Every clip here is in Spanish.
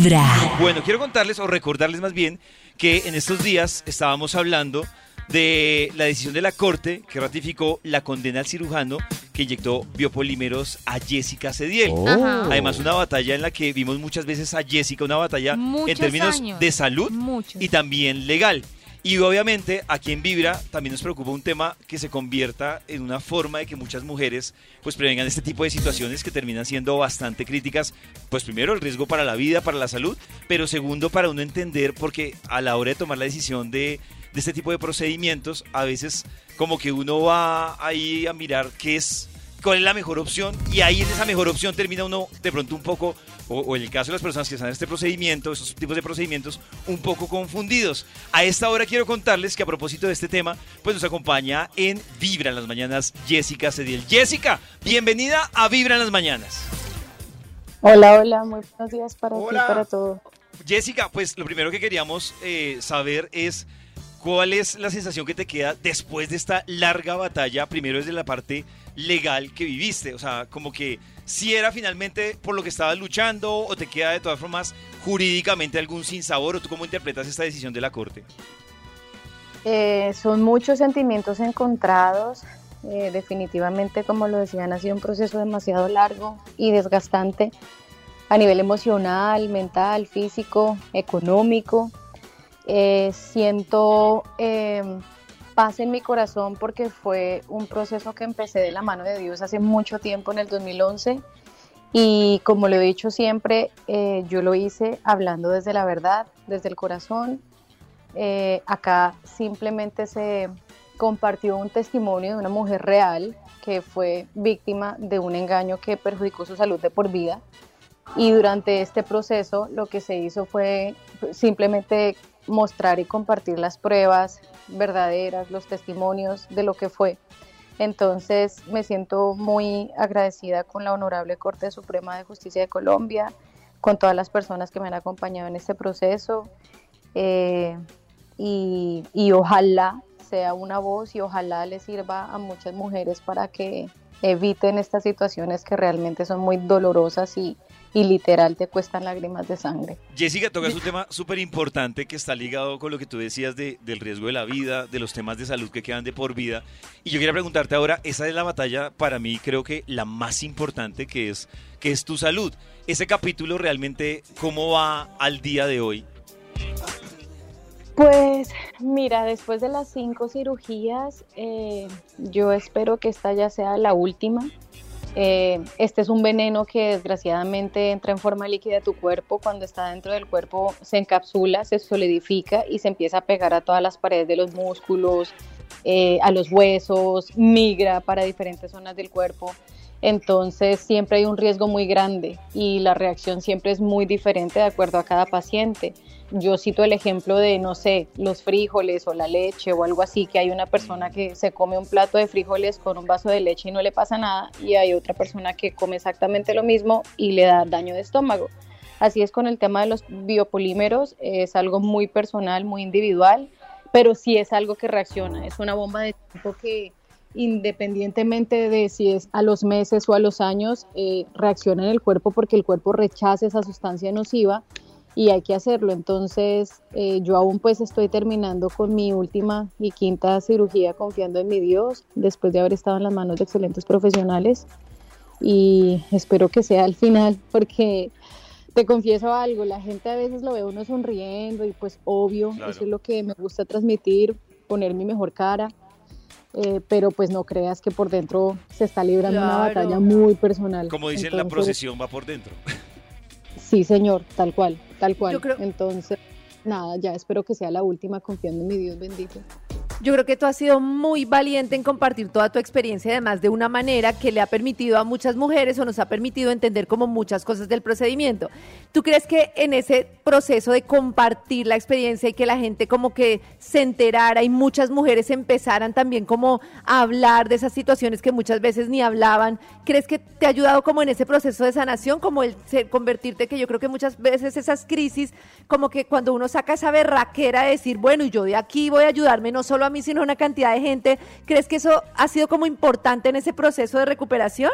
Vibra. Bueno, quiero contarles o recordarles más bien que en estos días estábamos hablando de la decisión de la Corte que ratificó la condena al cirujano que inyectó biopolímeros a Jessica Cediel. Ajá. Además, una batalla en la que vimos muchas veces a Jessica, una batalla en términos años. de salud Muchos. y también legal. Y obviamente aquí en Vibra también nos preocupa un tema que se convierta en una forma de que muchas mujeres pues prevengan este tipo de situaciones que terminan siendo bastante críticas. Pues primero el riesgo para la vida, para la salud, pero segundo para uno entender porque a la hora de tomar la decisión de, de este tipo de procedimientos a veces como que uno va ahí a mirar qué es cuál es la mejor opción y ahí en esa mejor opción termina uno de pronto un poco, o, o en el caso de las personas que están en este procedimiento, esos tipos de procedimientos, un poco confundidos. A esta hora quiero contarles que a propósito de este tema, pues nos acompaña en Vibra en las Mañanas Jessica Cediel. Jessica, bienvenida a Vibra en las Mañanas. Hola, hola, muy buenos días para Hola. ti, para todo. Jessica, pues lo primero que queríamos eh, saber es cuál es la sensación que te queda después de esta larga batalla, primero desde la parte legal que viviste, o sea, como que si era finalmente por lo que estabas luchando o te queda de todas formas jurídicamente algún sinsabor o tú cómo interpretas esta decisión de la Corte. Eh, son muchos sentimientos encontrados. eh, definitivamente, como lo decían, ha sido un proceso demasiado largo y desgastante a nivel emocional, mental, físico, económico. Eh, siento paz en mi corazón porque fue un proceso que empecé de la mano de Dios hace mucho tiempo, en el 2011. Y como lo he dicho siempre, eh, yo lo hice hablando desde la verdad, desde el corazón. Eh, acá simplemente se compartió un testimonio de una mujer real que fue víctima de un engaño que perjudicó su salud de por vida. Y durante este proceso lo que se hizo fue simplemente mostrar y compartir las pruebas verdaderas, los testimonios de lo que fue. Entonces me siento muy agradecida con la Honorable Corte Suprema de Justicia de Colombia, con todas las personas que me han acompañado en este proceso eh, y, y ojalá sea una voz y ojalá le sirva a muchas mujeres para que eviten estas situaciones que realmente son muy dolorosas y, y literal te cuestan lágrimas de sangre. Jessica, tocas un tema súper importante que está ligado con lo que tú decías de- del riesgo de la vida, de los temas de salud que quedan de por vida. Y yo quería preguntarte ahora, esa es la batalla para mí creo que la más importante que es, que es tu salud. Ese capítulo realmente, ¿cómo va al día de hoy? Pues mira, después de las cinco cirugías, eh, yo espero que esta ya sea la última. Eh, este es un veneno que desgraciadamente entra en forma líquida a tu cuerpo. Cuando está dentro del cuerpo se encapsula, se solidifica y se empieza a pegar a todas las paredes de los músculos, eh, a los huesos, migra para diferentes zonas del cuerpo. Entonces siempre hay un riesgo muy grande y la reacción siempre es muy diferente de acuerdo a cada paciente. Yo cito el ejemplo de, no sé, los frijoles o la leche o algo así, que hay una persona que se come un plato de frijoles con un vaso de leche y no le pasa nada y hay otra persona que come exactamente lo mismo y le da daño de estómago. Así es con el tema de los biopolímeros, es algo muy personal, muy individual, pero sí es algo que reacciona, es una bomba de tiempo que independientemente de si es a los meses o a los años, eh, reacciona en el cuerpo porque el cuerpo rechaza esa sustancia nociva y hay que hacerlo. Entonces, eh, yo aún pues estoy terminando con mi última y quinta cirugía confiando en mi Dios, después de haber estado en las manos de excelentes profesionales y espero que sea al final porque te confieso algo, la gente a veces lo ve uno sonriendo y pues obvio, Claro. eso es lo que me gusta transmitir, poner mi mejor cara. eh, pero pues no creas que por dentro se está librando una batalla muy personal. Como dicen, la procesión va por dentro. Sí, señor, tal cual, tal cual. Yo creo- Entonces, nada, ya espero que sea la última confiando en mi Dios bendito. Yo creo que tú has sido muy valiente en compartir toda tu experiencia, además de una manera que le ha permitido a muchas mujeres o nos ha permitido entender como muchas cosas del procedimiento. ¿Tú crees que en ese proceso de compartir la experiencia y que la gente como que se enterara y muchas mujeres empezaran también como a hablar de esas situaciones que muchas veces ni hablaban, crees que te ha ayudado como en ese proceso de sanación, como el convertirte, que yo creo que muchas veces esas crisis, como que cuando uno saca esa berraquera de decir, bueno, yo de aquí voy a ayudarme no solo a mí, sino a una cantidad de gente, ¿crees que eso ha sido como importante en ese proceso de recuperación?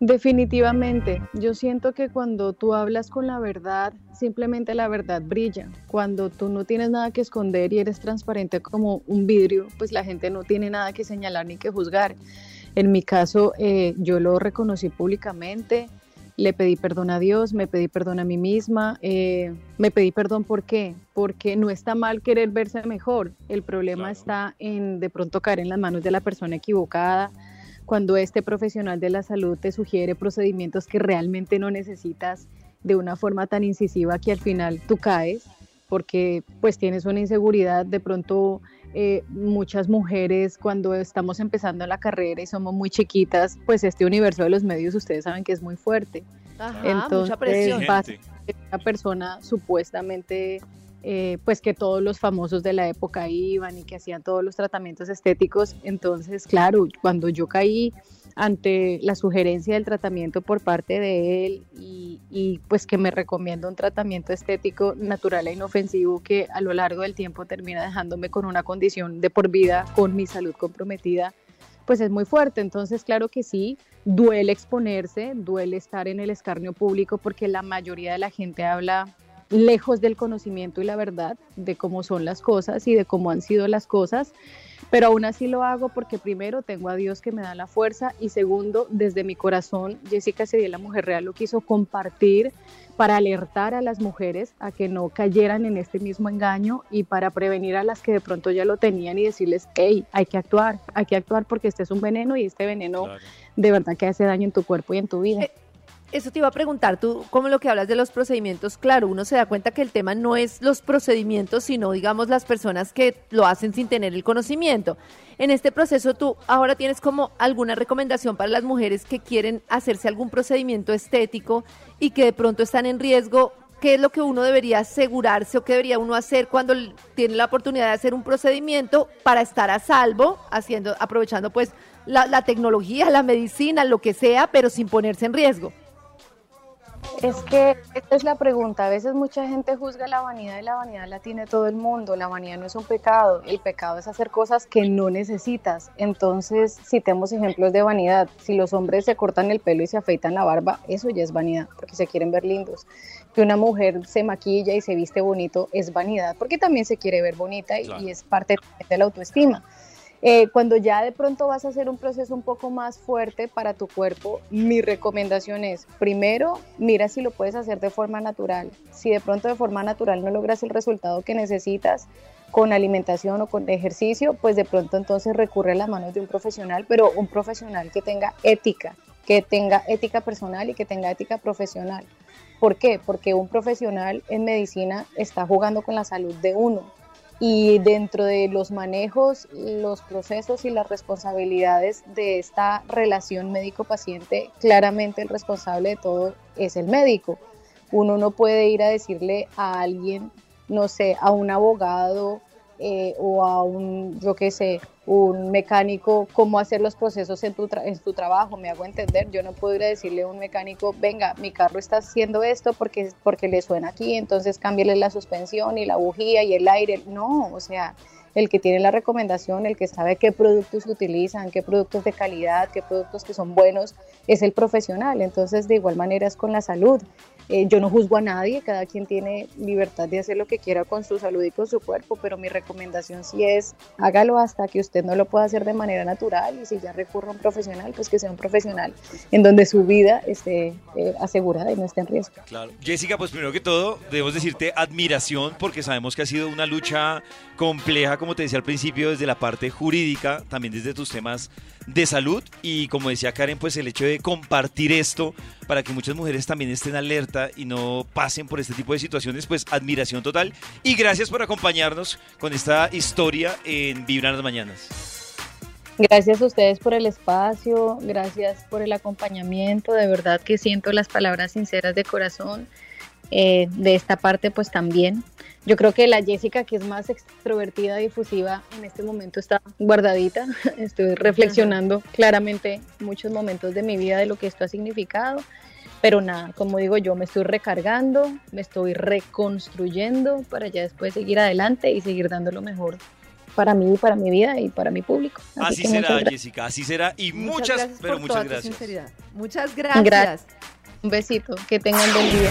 Definitivamente, yo siento que cuando tú hablas con la verdad, simplemente la verdad brilla. Cuando tú no tienes nada que esconder y eres transparente como un vidrio, pues la gente no tiene nada que señalar ni que juzgar. En mi caso, eh, yo lo reconocí públicamente, le pedí perdón a Dios, me pedí perdón a mí misma, eh, me pedí perdón ¿por qué? Porque no está mal querer verse mejor, el problema está en de pronto caer en las manos de la persona equivocada, cuando este profesional de la salud te sugiere procedimientos que realmente no necesitas de una forma tan incisiva que al final tú caes porque pues tienes una inseguridad, de pronto eh, muchas mujeres cuando estamos empezando la carrera y somos muy chiquitas, pues este universo de los medios ustedes saben que es muy fuerte. Entonces, mucha presión. una persona supuestamente eh, pues que todos los famosos de la época iban y que hacían todos los tratamientos estéticos. Entonces, claro, cuando yo caí ante la sugerencia del tratamiento por parte de él y, pues que me recomienda un tratamiento estético natural e inofensivo que a lo largo del tiempo termina dejándome con una condición de por vida, con mi salud comprometida, pues es muy fuerte. Entonces, claro que sí, duele exponerse, duele estar en el escarnio público porque la mayoría de la gente habla lejos del conocimiento y la verdad de cómo son las cosas y de cómo han sido las cosas, pero aún así lo hago porque primero tengo a Dios que me da la fuerza y segundo, desde mi corazón, Jessica Cediel, la mujer real, lo quiso compartir para alertar a las mujeres a que no cayeran en este mismo engaño y para prevenir a las que de pronto ya lo tenían y decirles, hey, hay que actuar, hay que actuar porque este es un veneno y este veneno de verdad que hace daño en tu cuerpo y en tu vida. Eh, eso te iba a preguntar, tú, como lo que hablas de los procedimientos, claro, uno se da cuenta que el tema no es los procedimientos, sino, digamos, las personas que lo hacen sin tener el conocimiento. En este proceso, tú ahora tienes como alguna recomendación para las mujeres que quieren hacerse algún procedimiento estético y que de pronto están en riesgo. ¿Qué es lo que uno debería asegurarse o qué debería uno hacer cuando tiene la oportunidad de hacer un procedimiento para estar a salvo, haciendo, aprovechando pues la, la tecnología, la medicina, lo que sea, pero sin ponerse en riesgo? Es que esta es la pregunta. A veces mucha gente juzga la vanidad y la vanidad la tiene todo el mundo. La vanidad no es un pecado. El pecado es hacer cosas que no necesitas. Entonces, si tenemos ejemplos de vanidad, si los hombres se cortan el pelo y se afeitan la barba, eso ya es vanidad, porque se quieren ver lindos. Que una mujer se maquilla y se viste bonito es vanidad, porque también se quiere ver bonita y, y es parte de la autoestima. Eh, cuando ya de pronto vas a hacer un proceso un poco más fuerte para tu cuerpo, mi recomendación es, primero, mira si lo puedes hacer de forma natural. Si de pronto de forma natural no logras el resultado que necesitas con alimentación o con ejercicio, pues de pronto entonces recurre a las manos de un profesional, pero un profesional que tenga ética, que tenga ética personal y que tenga ética profesional. ¿Por qué? Porque un profesional en medicina está jugando con la salud de uno y dentro de los manejos, los procesos y las responsabilidades de esta relación médico-paciente, claramente el responsable de todo es el médico. Uno no puede ir a decirle a alguien, no sé, a un abogado eh, o a un, yo qué sé, un mecánico cómo hacer los procesos en tu, en tu trabajo, me hago entender, yo no puedo decirle a un mecánico, venga, mi carro está haciendo esto porque, porque le suena aquí, entonces cámbiale la suspensión y la bujía y el aire, no, o sea, el que tiene la recomendación, el que sabe qué productos utilizan, qué productos de calidad, qué productos que son buenos, es el profesional. Entonces, de igual manera es con la salud. Eh, yo no juzgo a nadie, cada quien tiene libertad de hacer lo que quiera con su salud y con su cuerpo, pero mi recomendación sí es hágalo hasta que usted no lo pueda hacer de manera natural y si ya recurre a un profesional, pues que sea un profesional en donde su vida esté eh, asegurada y no esté en riesgo. Claro. Jessica, pues primero que todo, debemos decirte admiración porque sabemos que ha sido una lucha compleja, como te decía al principio, desde la parte jurídica, también desde tus temas de salud y como decía Karen, pues el hecho de compartir esto para que muchas mujeres también estén alerta y no pasen por este tipo de situaciones, pues admiración total y gracias por acompañarnos con esta historia en Vibran las Mañanas. Gracias a ustedes por el espacio, gracias por el acompañamiento, de verdad que siento las palabras sinceras de corazón. Eh, de esta parte pues también. Yo creo que la Jessica, que es más extrovertida, difusiva, en este momento está guardadita. Estoy reflexionando claramente muchos momentos de mi vida de lo que esto ha significado. Pero nada, como digo yo, me estoy recargando, me estoy reconstruyendo para ya después seguir adelante y seguir dando lo mejor para mí, para mi vida y para mi público. Así, será, Jessica, así será. Y muchas, pero muchas gracias. Muchas gracias. Un besito, que tengan buen día.